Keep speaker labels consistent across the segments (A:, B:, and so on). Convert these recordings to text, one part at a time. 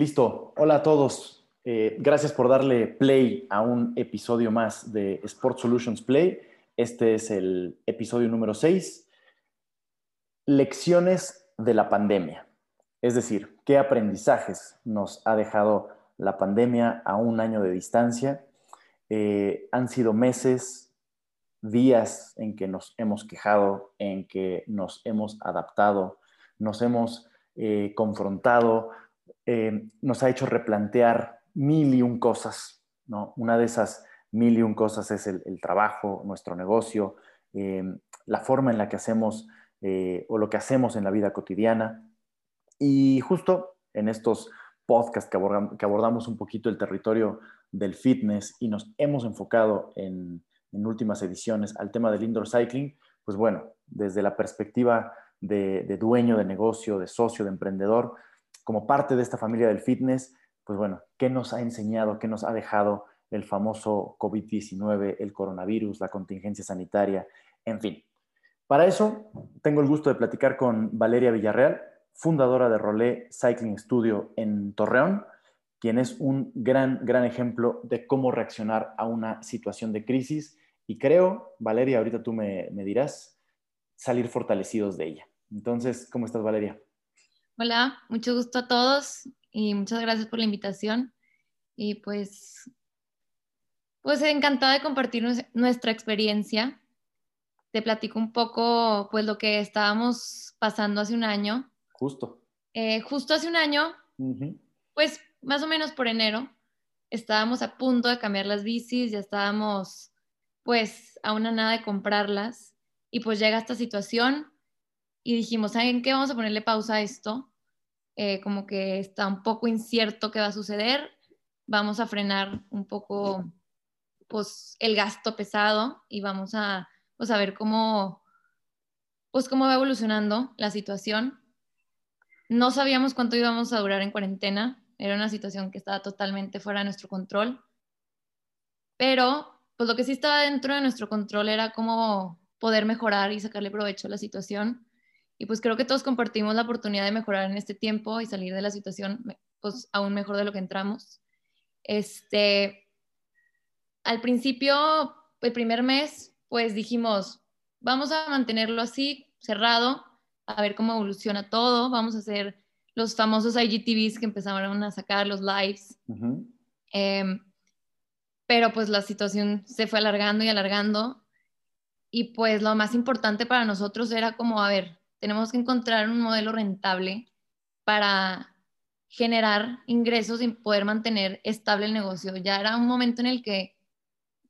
A: Listo. Hola a todos. Eh, gracias por darle play a un episodio más de Sport Solutions Play. Este es el episodio número 6. Lecciones de la pandemia. Es decir, qué aprendizajes nos ha dejado la pandemia a un año de distancia. Eh, han sido meses, días en que nos hemos quejado, en que nos hemos adaptado, nos hemos eh, confrontado, eh, nos ha hecho replantear mil y un cosas. ¿no? Una de esas mil y un cosas es el, trabajo, nuestro negocio, la forma en la que hacemos o lo que hacemos en la vida cotidiana. Y justo en estos podcasts que, abordamos un poquito el territorio del fitness y nos hemos enfocado en, en últimas ediciones al tema del indoor cycling, pues bueno, desde la perspectiva de, dueño de negocio, de socio, de emprendedor, como parte de esta familia del fitness, pues bueno, ¿qué nos ha enseñado, qué nos ha dejado el famoso COVID-19, el coronavirus, la contingencia sanitaria, en fin? Para eso, tengo el gusto de platicar con Valeria Villarreal, fundadora de Rolé Cycling Studio en Torreón, quien es un gran, gran ejemplo de cómo reaccionar a una situación de crisis. Y creo, Valeria, ahorita tú me, me dirás, salir fortalecidos de ella. Entonces, ¿cómo estás, Valeria?
B: Hola, mucho gusto a todos y muchas gracias por la invitación. Y pues, pues encantada de compartir nuestra experiencia. Te platico un poco, pues, lo que estábamos pasando hace un año.
A: Justo.
B: Eh, justo hace un año, pues más o menos por enero, estábamos a punto de cambiar las bicis, ya estábamos pues a una nada de comprarlas y pues llega esta situación y dijimos, ¿saben qué? Vamos a ponerle pausa a esto, eh, como que está un poco incierto qué va a suceder, vamos a frenar un poco pues el gasto pesado y vamos a pues a ver cómo pues cómo va evolucionando la situación. No sabíamos cuánto íbamos a durar en cuarentena, era una situación que estaba totalmente fuera de nuestro control. Pero, pues lo que sí estaba dentro de nuestro control era cómo poder mejorar y sacarle provecho a la situación. Y pues creo que todos compartimos la oportunidad de mejorar en este tiempo y salir de la situación pues aún mejor de lo que entramos. Este, al principio, el primer mes, pues dijimos, vamos a mantenerlo así, cerrado, a ver cómo evoluciona todo, vamos a hacer los famosos IGTVs que empezaron a sacar, los lives. Em, pero pues la situación se fue alargando y alargando. Y pues lo más importante para nosotros era como, a ver, tenemos que encontrar un modelo rentable para generar ingresos y poder mantener estable el negocio. Ya era un momento en el que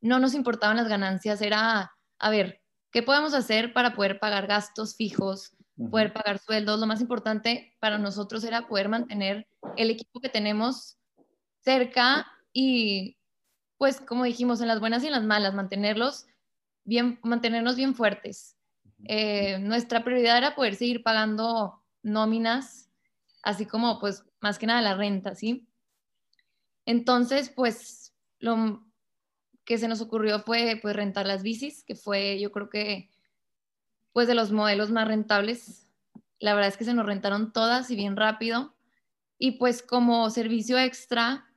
B: no nos importaban las ganancias, era, a ver, ¿qué podemos hacer para poder pagar gastos fijos, poder pagar sueldos. Lo más importante para nosotros era poder mantener el equipo que tenemos cerca y, pues, como dijimos, en las buenas y en las malas, mantenerlos bien, mantenernos bien fuertes. Eh, nuestra prioridad era poder seguir pagando nóminas, así como, pues, más que nada la renta, ¿sí? Entonces, pues, lo que se nos ocurrió fue, pues, rentar las bicis, que fue, yo creo que pues de los modelos más rentables. La verdad es que se nos rentaron todas y bien rápido. Y pues como servicio extra,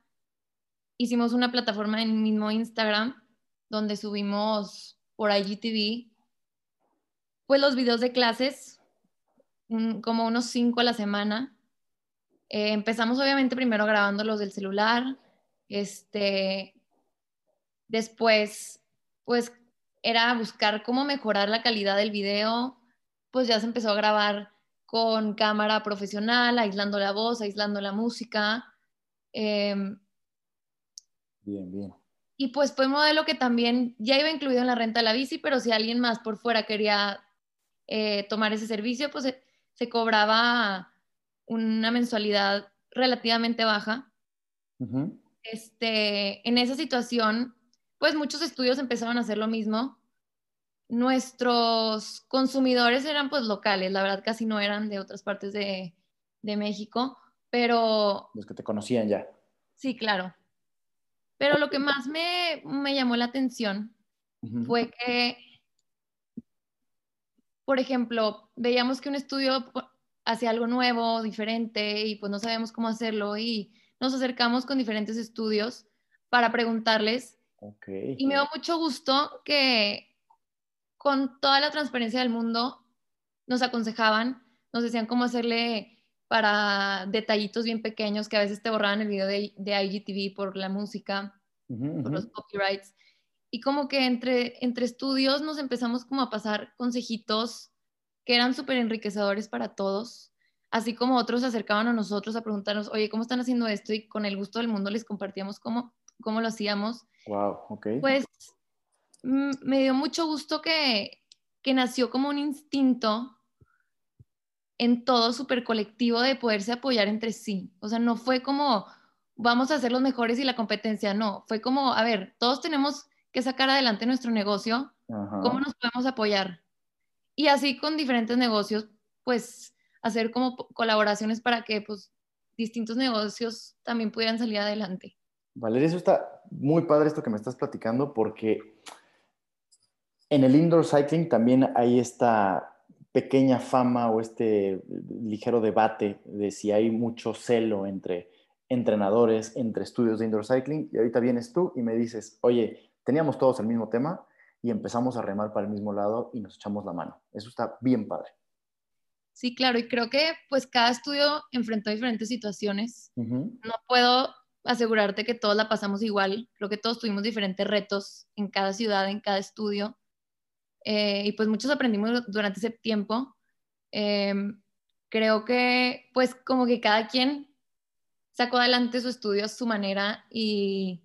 B: hicimos una plataforma en el mismo Instagram donde subimos por IGTV pues los videos de clases, como unos cinco a la semana. Eh, empezamos obviamente primero grabando los del celular, este, después pues era buscar cómo mejorar la calidad del video, pues ya se empezó a grabar con cámara profesional, aislando la voz, aislando la música. Em,
A: bien, bien.
B: Y pues fue un modelo que también ya iba incluido en la renta de la bici, pero si alguien más por fuera quería eh, tomar ese servicio, pues se, cobraba una mensualidad relativamente baja. este, en esa situación, pues muchos estudios empezaron a hacer lo mismo. Nuestros consumidores eran pues locales, la verdad casi no eran de otras partes de, México, pero...
A: Los que te conocían ya.
B: Sí, claro. Pero lo que más me, llamó la atención fue que, por ejemplo, veíamos que un estudio hacía algo nuevo, diferente, y pues no sabíamos cómo hacerlo, y nos acercamos con diferentes estudios para preguntarles. Y me dio mucho gusto que con toda la transparencia del mundo nos aconsejaban, nos decían cómo hacerle para detallitos bien pequeños que a veces te borraban el video de, IGTV por la música, por los copyrights. Y como que entre, entre estudios nos empezamos como a pasar consejitos que eran súper enriquecedores para todos, así como otros se acercaban a nosotros a preguntarnos, oye, ¿cómo están haciendo esto? Y con el gusto del mundo les compartíamos cómo, cómo lo hacíamos.
A: Wow, ok.
B: Pues mm, me dio mucho gusto que, que nació como un instinto en todo súper colectivo de poderse apoyar entre sí. O sea, no fue como vamos a ser los mejores y la competencia, no, fue como, a ver, todos tenemos que sacar adelante nuestro negocio, ¿cómo nos podemos apoyar? Y así con diferentes negocios, pues hacer como colaboraciones para que pues distintos negocios también pudieran salir adelante.
A: Valeria, eso está muy padre esto que me estás platicando porque en el indoor cycling también hay esta pequeña fama o este ligero debate de si hay mucho celo entre entrenadores, entre estudios de indoor cycling y ahorita vienes tú y me dices, oye, teníamos todos el mismo tema, y empezamos a remar para el mismo lado y nos echamos la mano. Eso está bien padre.
B: Sí, claro, y creo que pues cada estudio enfrentó diferentes situaciones. No puedo asegurarte que todos la pasamos igual, creo que todos tuvimos diferentes retos en cada ciudad, en cada estudio, eh, y pues muchos aprendimos durante ese tiempo. Em, creo que pues como que cada quien sacó adelante su estudio a su manera y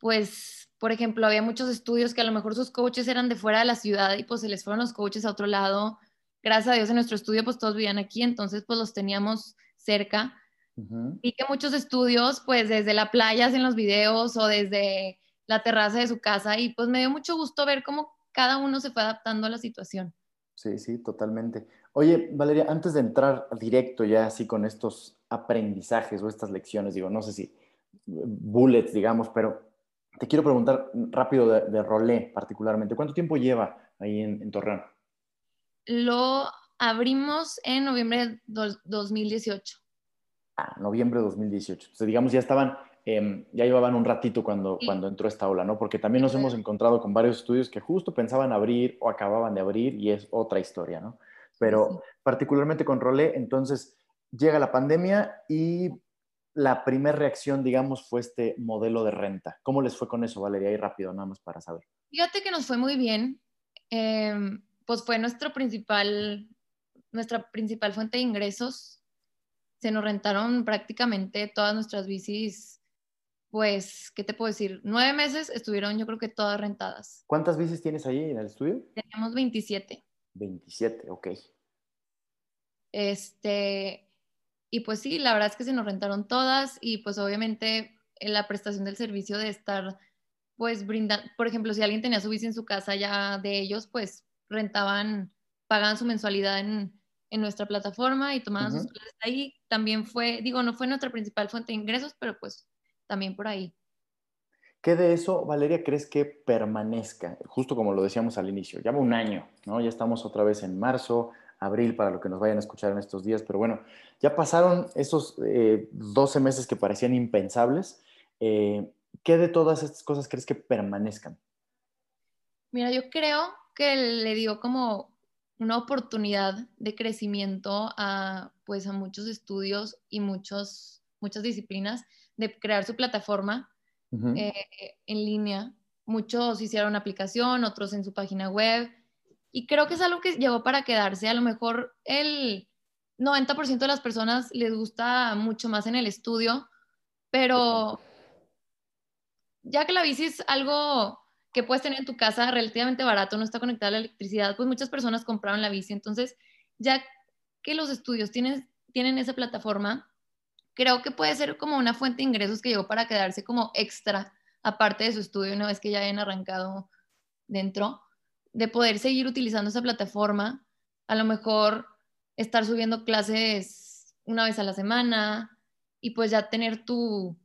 B: pues por ejemplo, había muchos estudios que a lo mejor sus coaches eran de fuera de la ciudad y pues se les fueron los coaches a otro lado. Gracias a Dios en nuestro estudio pues todos vivían aquí, entonces pues los teníamos cerca. Y que muchos estudios pues desde la playa hacen los videos o desde la terraza de su casa y pues me dio mucho gusto ver cómo cada uno se fue adaptando a la situación.
A: Sí, sí, totalmente. Oye, Valeria, antes de entrar directo ya así con estos aprendizajes o estas lecciones, digo, no sé si bullets, digamos, pero te quiero preguntar rápido de, de Rolé particularmente. ¿Cuánto tiempo lleva ahí en, Torreón?
B: Lo abrimos en noviembre de 2018.
A: Ah, noviembre de 2018. Entonces, digamos, ya estaban, em, ya llevaban un ratito cuando, cuando entró esta ola, ¿no? Porque también nos hemos encontrado con varios estudios que justo pensaban abrir o acababan de abrir y es otra historia, ¿no? Pero particularmente con Rolé, entonces llega la pandemia y la primera reacción, digamos, fue este modelo de renta. ¿Cómo les fue con eso, Valeria? Y rápido, nada más para saber.
B: Fíjate que nos fue muy bien. Em, pues fue nuestro principal, nuestra principal fuente de ingresos. Se nos rentaron prácticamente todas nuestras bicis, pues, ¿qué te puedo decir? Nueve meses estuvieron, yo creo que todas rentadas.
A: ¿Cuántas bicis tienes ahí en el estudio?
B: Teníamos 27.
A: 27, ok.
B: Este, y pues sí, la verdad es que se nos rentaron todas y pues obviamente en la prestación del servicio de estar pues brindando, por ejemplo, si alguien tenía su bici en su casa ya de ellos, pues rentaban, pagaban su mensualidad en, nuestra plataforma y tomaban sus clases ahí. También fue, digo, no fue nuestra principal fuente de ingresos, pero pues también por ahí.
A: ¿Qué de eso, Valeria, crees que permanezca? Justo como lo decíamos al inicio, ya va un año, ¿no? Ya estamos otra vez en marzo, abril para lo que nos vayan a escuchar en estos días, pero bueno, ya pasaron esos 12 eh, meses que parecían impensables. Eh, ¿Qué de todas estas cosas crees que permanezcan?
B: Mira, yo creo que le dio como una oportunidad de crecimiento a, pues, a muchos estudios y muchos, muchas disciplinas de crear su plataforma eh, en línea. Muchos hicieron aplicación, otros en su página web, y creo que es algo que llegó para quedarse. A lo mejor el 90% de las personas les gusta mucho más en el estudio, pero ya que la bici es algo que puedes tener en tu casa relativamente barato, no está conectada a la electricidad, pues muchas personas compraron la bici. Entonces, ya que los estudios tienen, tienen esa plataforma, creo que puede ser como una fuente de ingresos que llegó para quedarse como extra, aparte de su estudio, una vez que ya hayan arrancado dentro de poder seguir utilizando esa plataforma, a lo mejor estar subiendo clases una vez a la semana y pues ya tener tu,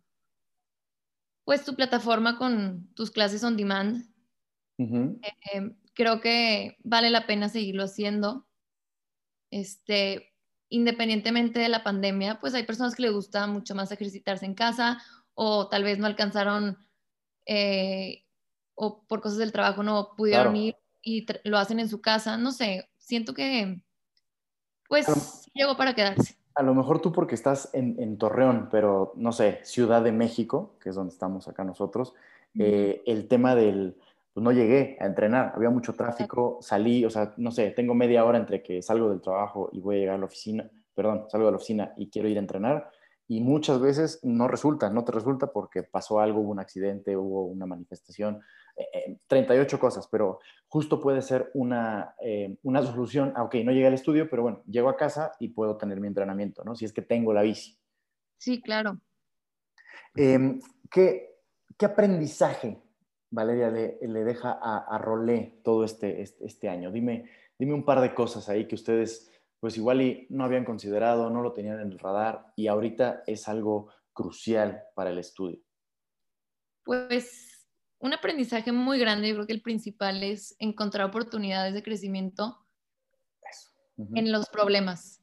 B: pues tu plataforma con tus clases on demand. Eh, creo que vale la pena seguirlo haciendo. Este, independientemente de la pandemia, pues hay personas que les gusta mucho más ejercitarse en casa o tal vez no alcanzaron eh, o por cosas del trabajo no pudieron ir y lo hacen en su casa. No sé, siento que pues llegó para quedarse.
A: A lo mejor tú porque estás en, Torreón, pero no sé, Ciudad de México, que es donde estamos acá nosotros, eh, el tema del, pues no llegué a entrenar, había mucho tráfico, salí, o sea, no sé, tengo media hora entre que salgo del trabajo y voy a llegar a la oficina, perdón, salgo de la oficina y quiero ir a entrenar, y muchas veces no resulta, no te resulta porque pasó algo, hubo un accidente, hubo una manifestación, 38 eh, cosas, pero justo puede ser una, eh, una solución, ah, ok, no llegué al estudio, pero bueno, llego a casa y puedo tener mi entrenamiento, ¿no? Si es que tengo la bici.
B: Sí, claro.
A: Em, ¿qué, ¿qué, aprendizaje, Valeria, le, le deja a, a, Rolé todo este, este, este, año? Dime, dime un par de cosas ahí que ustedes, pues igual y no habían considerado, no lo tenían en el radar y ahorita es algo crucial para el estudio.
B: Pues un aprendizaje muy grande, yo creo que el principal es encontrar oportunidades de crecimiento en los problemas.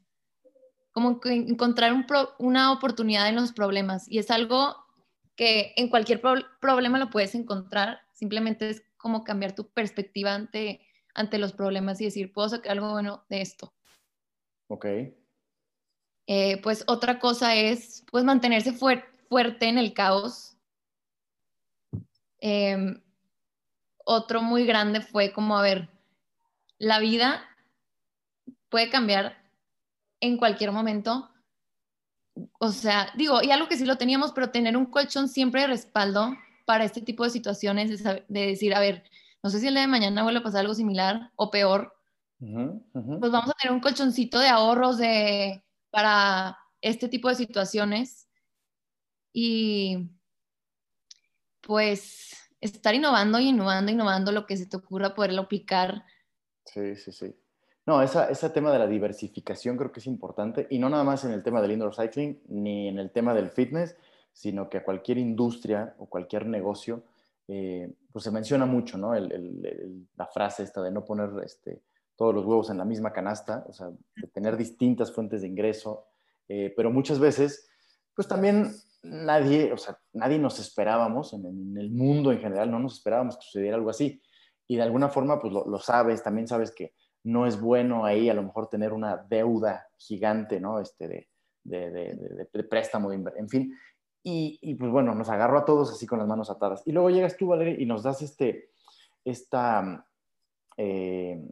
B: Como encontrar una oportunidad en los problemas. Y es algo que en cualquier problema lo puedes encontrar. Simplemente es como cambiar tu perspectiva ante, ante los problemas y decir, puedo sacar algo bueno de esto.
A: Ok.
B: Eh, pues otra cosa es, pues mantenerse fuerte en el caos Em, otro muy grande fue como, a ver, la vida puede cambiar en cualquier momento. O sea, digo, y algo que sí lo teníamos, pero tener un colchón siempre de respaldo para este tipo de situaciones, de, decir, a ver, no sé si el día de mañana vuelve a pasar algo similar o peor, pues vamos a tener un colchoncito de ahorros de, para este tipo de situaciones. Y pues estar innovando y innovando, innovando lo que se te ocurra, poderlo aplicar.
A: Sí, sí, sí. No, esa, ese tema de la diversificación creo que es importante y no nada más en el tema del indoor cycling ni en el tema del fitness, sino que a cualquier industria o cualquier negocio, eh, pues se menciona mucho, ¿no? la frase esta de no poner este, todos los huevos en la misma canasta, o sea, de tener distintas fuentes de ingreso, eh, pero muchas veces, pues también nadie, o sea, nadie nos esperábamos, en, el mundo en general, no nos esperábamos que sucediera algo así. Y de alguna forma, pues lo, sabes, también sabes que no es bueno ahí a lo mejor tener una deuda gigante, ¿no? Este, de, de, préstamo, en fin. Y, pues bueno, nos agarró a todos así con las manos atadas. Y luego llegas tú, Valeria, y nos das este, esta, eh,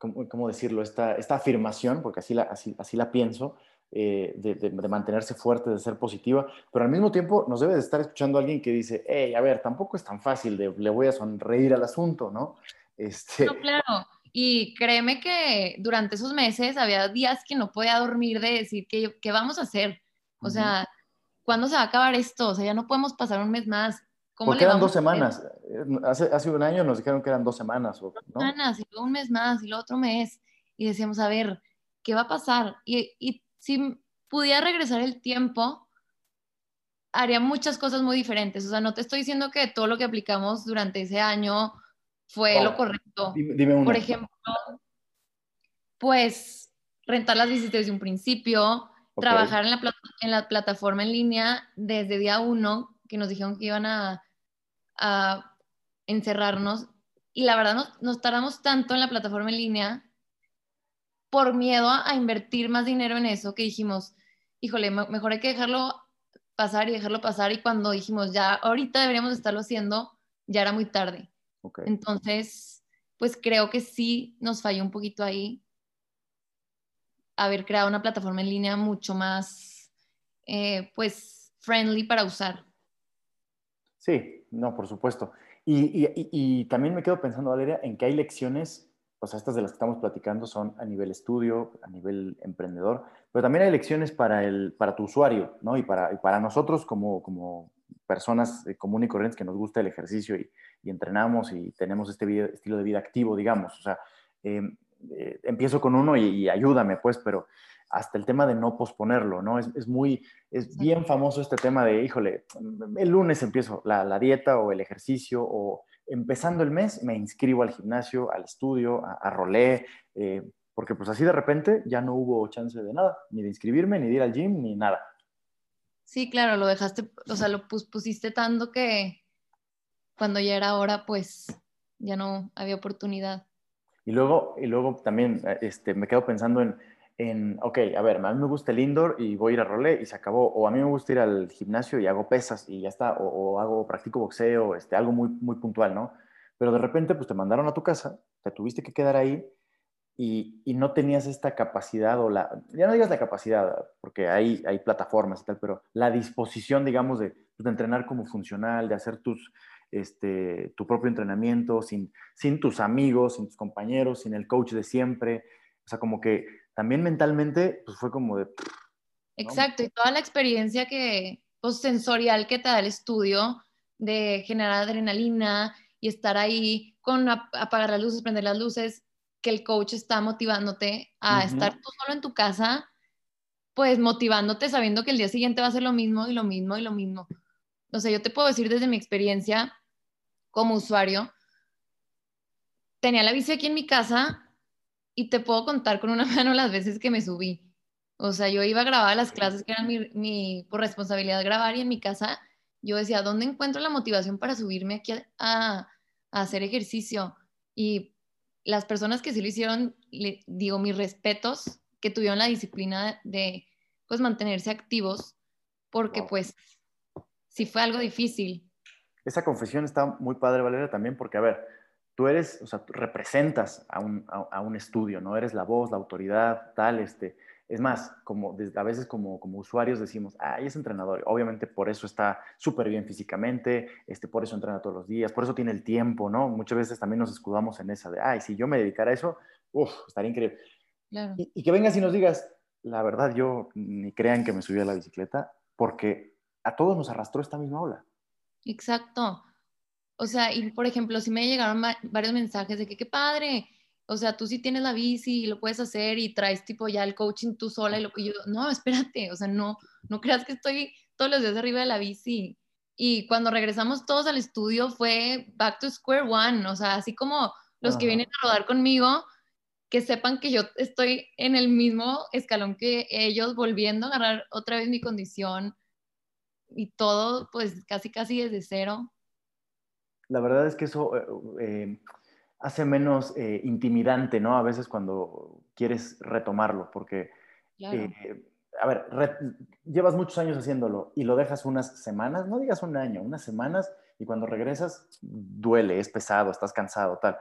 A: ¿cómo, decirlo? Esta, esta afirmación, porque así la, así, así la pienso, eh, de, mantenerse fuerte, de ser positiva, pero al mismo tiempo nos debe de estar escuchando alguien que dice, hey, a ver, tampoco es tan fácil, de, le voy a sonreír al asunto, ¿no?
B: Este... No, claro. Y créeme que durante esos meses había días que no podía dormir de decir, ¿qué, qué vamos a hacer? O sea, ¿cuándo se va a acabar esto? O sea, ya no podemos pasar un mes más.
A: ¿Cómo Porque eran dos semanas. Hace, hace un año nos dijeron que eran dos semanas.
B: Dos semanas, y luego un mes más, y luego otro mes. Y decíamos, a ver, ¿qué va a pasar? Y, y si pudiera regresar el tiempo, haría muchas cosas muy diferentes. O sea, no te estoy diciendo que todo lo que aplicamos durante ese año fue lo correcto.
A: Dime,
B: Por ejemplo, pues rentar las visitas desde un principio, trabajar en la, en la, plataforma en línea desde día uno, que nos dijeron que iban a, a encerrarnos. Y la verdad, nos, nos tardamos tanto en la plataforma en línea por miedo a, invertir más dinero en eso que dijimos, híjole, mejor hay que dejarlo pasar y dejarlo pasar y cuando dijimos, ya ahorita deberíamos estarlo haciendo, ya era muy tarde. Entonces, pues creo que sí nos falló un poquito ahí haber creado una plataforma en línea mucho más, eh, pues, friendly para usar.
A: Sí, no, por supuesto. Y, también me quedo pensando, Valeria, en que hay lecciones o sea, estas de las que estamos platicando son a nivel estudio, a nivel emprendedor, pero también hay lecciones para, el, para tu usuario, ¿no? Y para, para nosotros como, como personas comunes y corrientes que nos gusta el ejercicio y, entrenamos y tenemos este estilo de vida activo, digamos. O sea, em, eh, empiezo con uno y, ayúdame, pues, pero hasta el tema de no posponerlo, ¿no? Es, es, muy, es bien famoso este tema de, híjole, el lunes empiezo la, la dieta o el ejercicio o empezando el mes me inscribo al gimnasio, al estudio, a, Rolé, eh, porque pues así de repente ya no hubo chance de nada, ni de inscribirme, ni de ir al gym, ni nada.
B: Sí, claro, lo dejaste, o sea, lo pusiste tanto que cuando ya era hora, pues ya no había oportunidad.
A: Y luego, y luego también este, me quedo pensando en, en, ok, a ver, a mí me gusta el indoor y voy a ir a rolé y se acabó, o a mí me gusta ir al gimnasio y hago pesas y ya está, o, o hago, practico boxeo, este, algo muy, muy puntual, ¿no? Pero de repente, pues te mandaron a tu casa, te tuviste que quedar ahí y, y, no tenías esta capacidad o la, ya no digas la capacidad, porque hay, hay plataformas y tal, pero la disposición, digamos, de, pues, de entrenar como funcional, de hacer tus, este, tu propio entrenamiento sin, sin tus amigos, sin tus compañeros, sin el coach de siempre. O sea, como que también mentalmente, pues fue como de...
B: Exacto, y toda la experiencia que, pues, sensorial que te da el estudio de generar adrenalina y estar ahí con apagar las luces, prender las luces, que el coach está motivándote a estar tú solo en tu casa, pues motivándote sabiendo que el día siguiente va a ser lo mismo y lo mismo y lo mismo. O sea, yo te puedo decir desde mi experiencia como usuario, tenía la bici aquí en mi casa y te puedo contar con una mano las veces que me subí. O sea, yo iba a grabar las clases que eran mi, mi por responsabilidad grabar y en mi casa yo decía, ¿dónde encuentro la motivación para subirme aquí a, a hacer ejercicio? Y las personas que sí lo hicieron, le digo mis respetos, que tuvieron la disciplina de pues mantenerse activos, porque pues sí fue algo difícil.
A: Esa confesión está muy padre, Valeria, también porque, a ver, tú eres, o sea, tú representas a un, a, un, estudio, ¿no? Eres la voz, la autoridad, tal, este. Es más, como a veces como, como usuarios decimos, ah, es entrenador. Obviamente por eso está súper bien físicamente, este, por eso entrena todos los días, por eso tiene el tiempo, ¿no? Muchas veces también nos escudamos en esa de, ay, si yo me dedicara a eso, uff, estaría increíble. Y, y, que vengas y nos digas, la verdad, yo ni crean que me subí a la bicicleta, porque a todos nos arrastró esta misma ola.
B: Exacto. O sea, y por ejemplo, si me llegaron varios mensajes de que qué padre, o sea, tú sí tienes la bici y lo puedes hacer y traes tipo ya el coaching tú sola y lo que yo, no, espérate, o sea, no, no creas que estoy todos los días arriba de la bici. Y cuando regresamos todos al estudio fue back to square one, o sea, así como los que vienen a rodar conmigo, que sepan que yo estoy en el mismo escalón que ellos, volviendo a agarrar otra vez mi condición y todo, pues casi, casi desde cero.
A: La verdad es que eso... Eh, eh hace menos eh, intimidante, ¿no? A veces cuando quieres retomarlo, porque, eh, a ver, llevas muchos años haciéndolo y lo dejas unas semanas, no digas un año, unas semanas, y cuando regresas duele, es pesado, estás cansado, tal.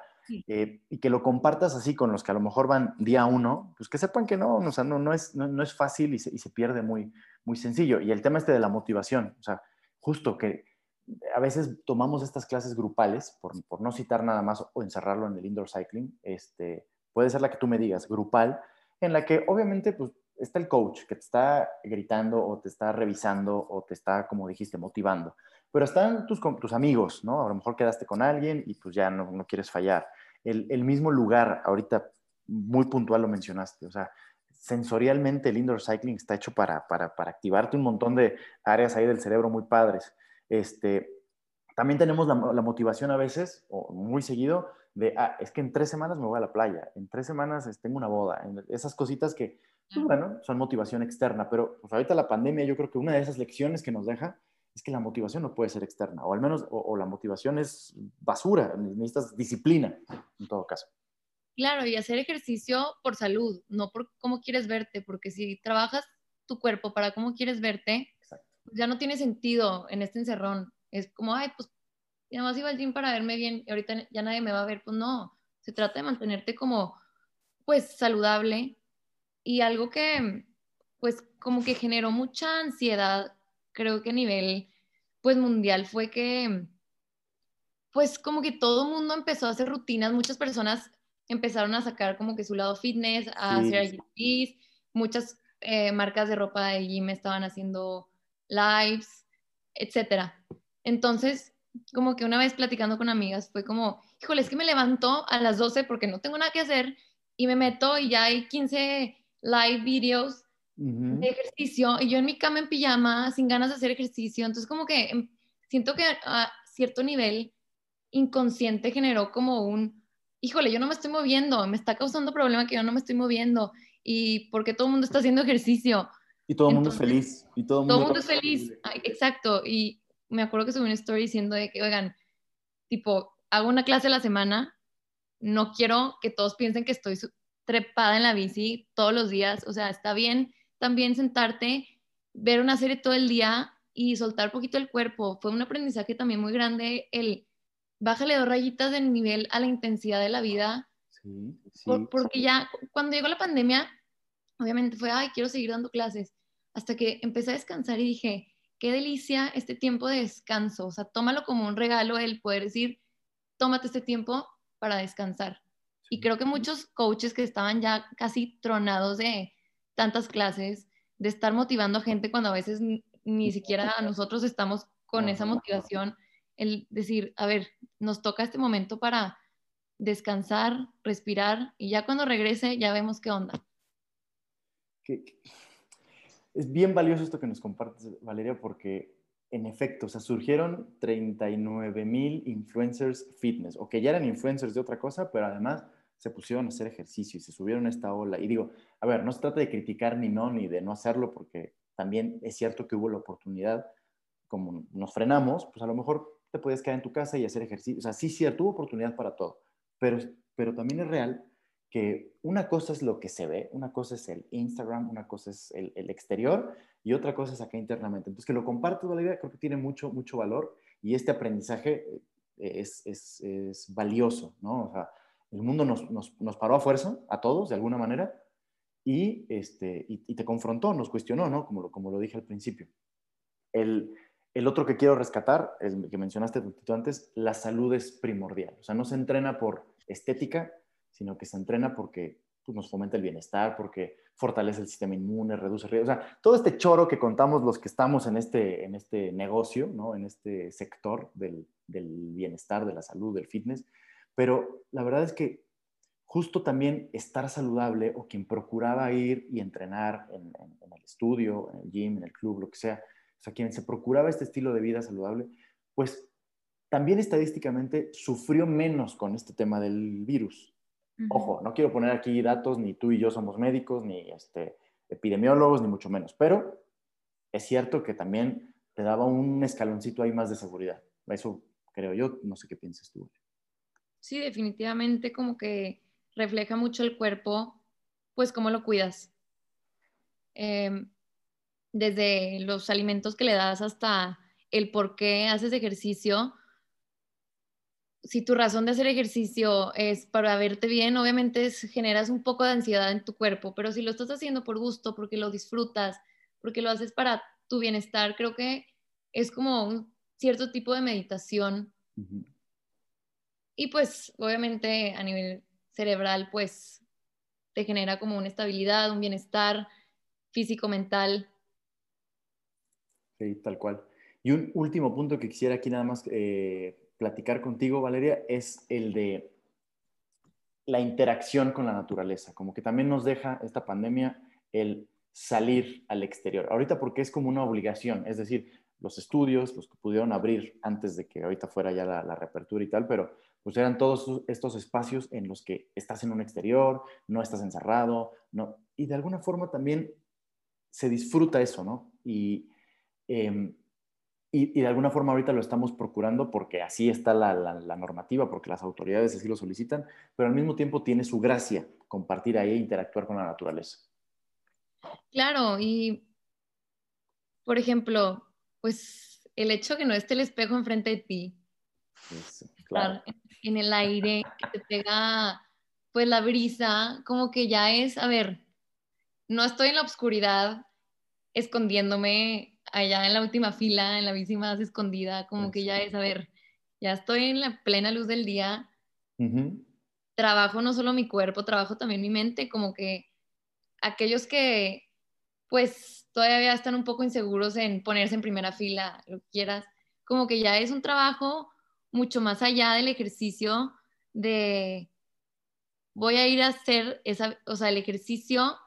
A: Eh, y que lo compartas así con los que a lo mejor van día uno, pues que sepan que no, o sea, no, no, es, no, es fácil y se, y se, pierde muy, muy sencillo. Y el tema este de la motivación, o sea, justo que, a veces tomamos estas clases grupales, por, por, no citar nada más o encerrarlo en el indoor cycling, este, puede ser la que tú me digas, grupal, en la que obviamente pues, está el coach que te está gritando o te está revisando o te está, como dijiste, motivando. Pero están tus, tus amigos, ¿no? A lo mejor quedaste con alguien y pues ya no, no quieres fallar. El, el, mismo lugar, ahorita muy puntual lo mencionaste, o sea, sensorialmente el indoor cycling está hecho para, para, para activarte un montón de áreas ahí del cerebro muy padres. Este, también tenemos la, motivación a veces, o muy seguido, de, ah, es que en tres semanas me voy a la playa, en tres semanas este, tengo una boda, esas cositas que, pues, bueno, son motivación externa, pero pues ahorita la pandemia yo creo que una de esas lecciones que nos deja es que la motivación no puede ser externa, o al menos, o, la motivación es basura, necesitas disciplina en todo caso.
B: Claro, y hacer ejercicio por salud, no por cómo quieres verte, porque si trabajas tu cuerpo para cómo quieres verte, ya no tiene sentido en este encerrón. Es como, ay, pues, ya más iba al gym para verme bien y ahorita ya nadie me va a ver. Pues no, se trata de mantenerte como, pues, saludable. Y algo que, pues, como que generó mucha ansiedad, creo que a nivel, pues, mundial fue que, pues, como que todo el mundo empezó a hacer rutinas, muchas personas empezaron a sacar como que su lado fitness, a hacer muchas eh, marcas de ropa de gym estaban haciendo lives, etcétera. Entonces, como que una vez platicando con amigas fue como, híjole, es que me levanto a las 12 porque no tengo nada que hacer y me meto y ya hay 15 live videos de ejercicio y yo en mi cama en pijama sin ganas de hacer ejercicio. Entonces, como que em, siento que a cierto nivel inconsciente generó como un, híjole, yo no me estoy moviendo, me está causando problema que yo no me estoy moviendo y porque todo el mundo está haciendo ejercicio.
A: Y todo el mundo feliz. Y todo el mundo,
B: todo mundo es feliz, exacto. Y me acuerdo que subí una story diciendo de que, oigan, tipo, hago una clase a la semana, no quiero que todos piensen que estoy trepada en la bici todos los días, o sea, está bien también sentarte, ver una serie todo el día y soltar poquito el cuerpo. Fue un aprendizaje también muy grande el bájale dos rayitas de nivel a la intensidad de la vida. Sí, sí, porque ya cuando llegó la pandemia, obviamente fue, ay, quiero seguir dando clases. Hasta que empecé a descansar y dije, qué delicia este tiempo de descanso. O sea, tómalo como un regalo el poder decir, tómate este tiempo para descansar. Y creo que muchos coaches que estaban ya casi tronados de tantas clases, de estar motivando a gente cuando a veces ni siquiera nosotros estamos con esa motivación, el decir, a ver, nos toca este momento para descansar, respirar y ya cuando regrese ya vemos qué onda.
A: Es bien valioso esto que nos compartes, Valeria, porque en efecto, o sea, surgieron 39 mil influencers fitness, o que ya eran influencers de otra cosa, pero además se pusieron a hacer ejercicio y se subieron a esta ola. Y digo, a ver, no se trata de criticar ni no, ni de no hacerlo, porque también es cierto que hubo la oportunidad, como nos frenamos, pues a lo mejor te puedes quedar en tu casa y hacer ejercicio. O sea, sí, cierto, hubo oportunidad para todo, pero, pero también es real que una cosa es lo que se ve, una cosa es el Instagram, una cosa es el, exterior y otra cosa es acá internamente. Entonces, que lo compartas, Valeria, creo que tiene mucho, mucho valor y este aprendizaje eh, es, es, valioso, ¿no? O sea, el mundo nos, nos, nos, paró a fuerza, a todos, de alguna manera, y, este, y, te confrontó, nos cuestionó, ¿no? Como lo, como lo dije al principio. El, el otro que quiero rescatar, el que mencionaste un antes, la salud es primordial. O sea, no se entrena por estética, sino que se entrena porque pues, nos fomenta el bienestar, porque fortalece el sistema inmune, reduce el riesgo. O sea, todo este choro que contamos los que estamos en este, en este negocio, ¿no? en este sector del, del bienestar, de la salud, del fitness. Pero la verdad es que justo también estar saludable o quien procuraba ir y entrenar en, en el estudio, en el gym, en el club, lo que sea, o sea, quien se procuraba este estilo de vida saludable, pues también estadísticamente sufrió menos con este tema del virus. Ojo, no quiero poner aquí datos, ni tú y yo somos médicos, ni este, epidemiólogos, ni mucho menos, pero es cierto que también te daba un escaloncito ahí más de seguridad. Eso creo yo, no sé qué piensas tú.
B: Sí, definitivamente como que refleja mucho el cuerpo, pues cómo lo cuidas. Eh, desde los alimentos que le das hasta el por qué haces ejercicio. Si tu razón de hacer ejercicio es para verte bien, obviamente generas un poco de ansiedad en tu cuerpo, pero si lo estás haciendo por gusto, porque lo disfrutas, porque lo haces para tu bienestar, creo que es como un cierto tipo de meditación. Y pues obviamente a nivel cerebral, pues te genera como una estabilidad, un bienestar físico, mental,
A: Sí, tal cual. Y un último punto que quisiera aquí nada más eh, platicar contigo, Valeria, es el de la interacción con la naturaleza. Como que también nos deja esta pandemia el salir al exterior. Ahorita porque es como una obligación, es decir, los estudios, los que pudieron abrir antes de que ahorita fuera ya la, la reapertura y tal, pero pues eran todos estos espacios en los que estás en un exterior, no estás encerrado, no, y de alguna forma también se disfruta eso, ¿no? Y, Em, y, de alguna forma ahorita lo estamos procurando porque así está la, la, normativa, porque las autoridades así lo solicitan, pero al mismo tiempo tiene su gracia compartir ahí e interactuar con la naturaleza.
B: Claro, y por ejemplo, pues el hecho que no esté el espejo enfrente de ti, claro. en el aire, que te pega pues la brisa, como que ya es, a ver, no estoy en la oscuridad escondiéndome allá en la última fila, en la bici más escondida, como que ya es, a ver, ya estoy en la plena luz del día, trabajo no solo mi cuerpo, trabajo también mi mente, como que aquellos que pues todavía están un poco inseguros en ponerse en primera fila, lo que quieras, como que ya es un trabajo mucho más allá del ejercicio de voy a ir a hacer esa, o sea, el ejercicio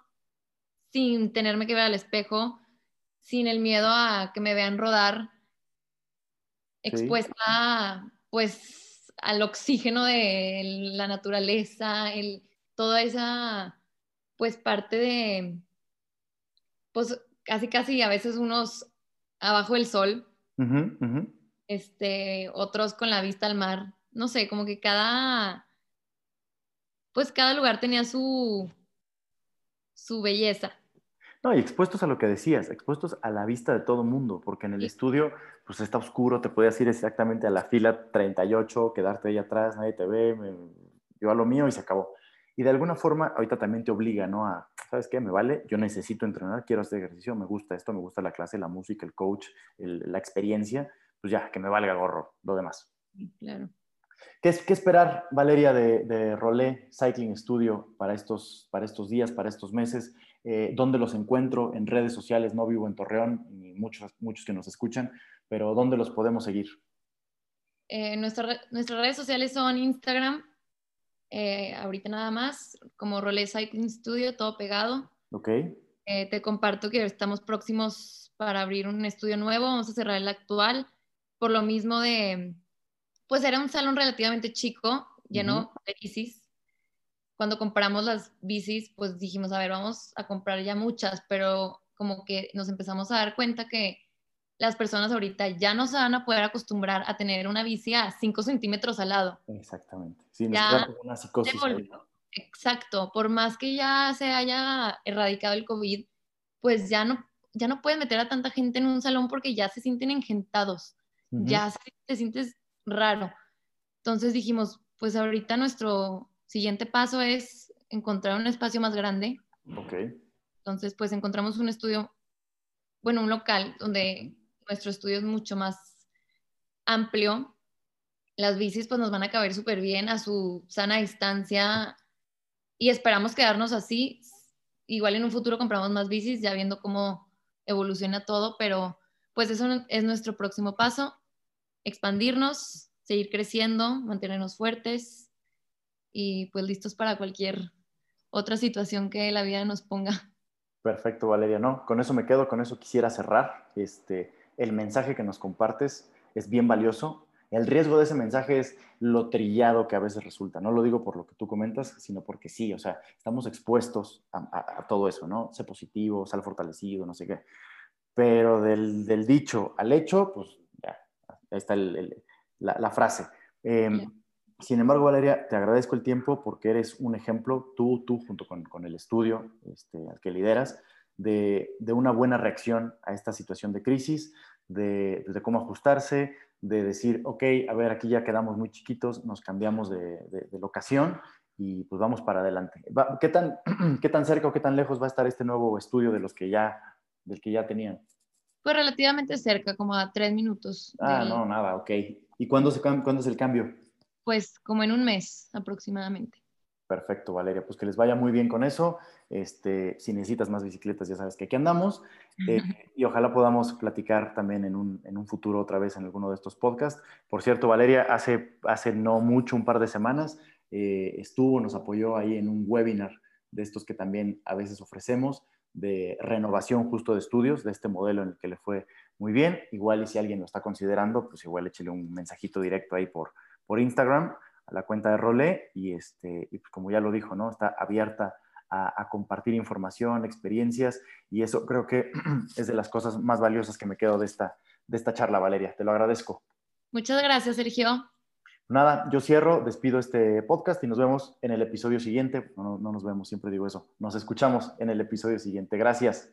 B: sin tenerme que ver al espejo, sin el miedo a que me vean rodar expuesta pues al oxígeno de la naturaleza, el, toda esa, pues parte de, pues casi casi a veces unos abajo del sol, este, otros con la vista al mar, no sé, como que cada, pues cada lugar tenía su, su belleza.
A: No, y expuestos a lo que decías, expuestos a la vista de todo mundo, porque en el estudio, pues está oscuro, te puedes ir exactamente a la fila 38, quedarte ahí atrás, nadie te ve, yo a lo mío y se acabó. Y de alguna forma, ahorita también te obliga, ¿no? A, ¿sabes qué? Me vale, yo necesito entrenar, quiero hacer ejercicio, me gusta esto, me gusta la clase, la música, el coach, la experiencia, pues ya, que me valga gorro lo demás.
B: Claro.
A: ¿Qué, qué esperar, Valeria, de, de Rolé Cycling Studio para estos, para estos días, para estos meses? Eh, ¿Dónde los encuentro? En redes sociales, no vivo en Torreón, muchos, muchos que nos escuchan, pero ¿dónde los podemos seguir?
B: Eh, nuestras redes sociales son Instagram, eh, ahorita nada más, como Rolé Cycling Studio, todo pegado.
A: Ok.
B: Eh, te comparto que estamos próximos para abrir un estudio nuevo, vamos a cerrar el actual, por lo mismo de, pues era un salón relativamente chico, lleno de bicis. Cuando compramos las bicis, pues dijimos, a ver, vamos a comprar ya muchas, pero como que nos empezamos a dar cuenta que las personas ahorita ya no se van a poder acostumbrar a tener una bici a 5 centímetros al lado.
A: Exactamente. Sí, ya una psicosis.
B: Exacto. Por más que ya se haya erradicado el COVID, pues ya no, ya no puedes meter a tanta gente en un salón porque ya se sienten engentados. Ya se, te sientes raro. Entonces dijimos, pues ahorita nuestro siguiente paso es encontrar un espacio más grande.
A: Ok.
B: Entonces, pues encontramos un estudio, bueno, un local donde nuestro estudio es mucho más amplio. Las bicis pues nos van a caber súper bien a su sana distancia y esperamos quedarnos así. Igual en un futuro compramos más bicis ya viendo cómo evoluciona todo, pero pues eso es nuestro próximo paso, expandirnos, seguir creciendo, mantenernos fuertes y pues listos para cualquier otra situación que la vida nos ponga.
A: Perfecto, Valeria. No, con eso me quedo, con eso quisiera cerrar. Este, el mensaje que nos compartes es bien valioso. El riesgo de ese mensaje es lo trillado que a veces resulta. No lo digo por lo que tú comentas, sino porque sí, o sea, estamos expuestos a, todo eso, ¿no? Sé positivo, sal fortalecido, no sé qué. Pero del, dicho al hecho, pues ya, ahí está la, frase. Em, sin embargo, Valeria, te agradezco el tiempo porque eres un ejemplo, tú, tú junto con, el estudio este, al que lideras, de, una buena reacción a esta situación de crisis, de, cómo ajustarse, de decir, ok, a ver, aquí ya quedamos muy chiquitos, nos cambiamos de, locación y pues vamos para adelante. ¿Qué tan, ¿Qué tan cerca o qué tan lejos va a estar este nuevo estudio de los que ya, del que ya tenían?
B: Pues relativamente cerca, como a tres minutos.
A: Ah, no, nada, ok. ¿Y cuándo, se, cuándo es el cambio?
B: Pues como en un mes aproximadamente.
A: Perfecto, Valeria. Pues que les vaya muy bien con eso. Este, si necesitas más bicicletas, ya sabes que aquí andamos. Eh, y ojalá podamos platicar también en un, futuro otra vez en alguno de estos podcasts. Por cierto, Valeria, hace, hace no mucho, un par de semanas, eh, estuvo, nos apoyó ahí en un webinar de estos que también a veces ofrecemos de renovación justo de estudios, de este modelo en el que le fue muy bien. Igual y si alguien lo está considerando, pues igual échele un mensajito directo ahí por, por Instagram a la cuenta de Role y, este, y pues como ya lo dijo, ¿no? Está abierta a, compartir información, experiencias y eso creo que es de las cosas más valiosas que me quedo de esta, de esta charla, Valeria. Te lo agradezco.
B: Muchas gracias, Sergio.
A: Nada, yo cierro, despido este podcast y nos vemos en el episodio siguiente. No, no nos vemos, siempre digo eso. Nos escuchamos en el episodio siguiente. Gracias.